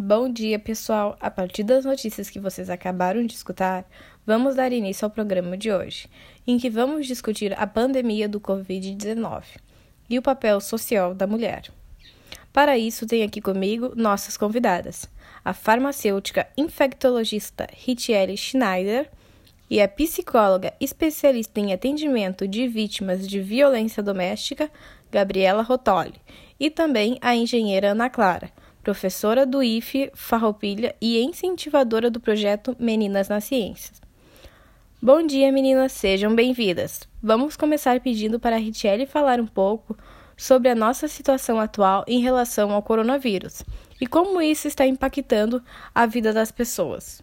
Bom dia, pessoal! A partir das notícias que vocês acabaram de escutar, vamos dar início ao programa de hoje, em que vamos discutir a pandemia do Covid-19 e o papel social da mulher. Para isso, tenho aqui comigo nossas convidadas, a farmacêutica infectologista Ritiele Schneider e a psicóloga especialista em atendimento de vítimas de violência doméstica, Gabriela Rotoli, e também a engenheira Ana Clara professora do IFE Farroupilha e incentivadora do projeto Meninas na Ciências. Bom dia, meninas, sejam bem-vindas. Vamos começar pedindo para a Richelle falar um pouco sobre a nossa situação atual em relação ao coronavírus e como isso está impactando a vida das pessoas.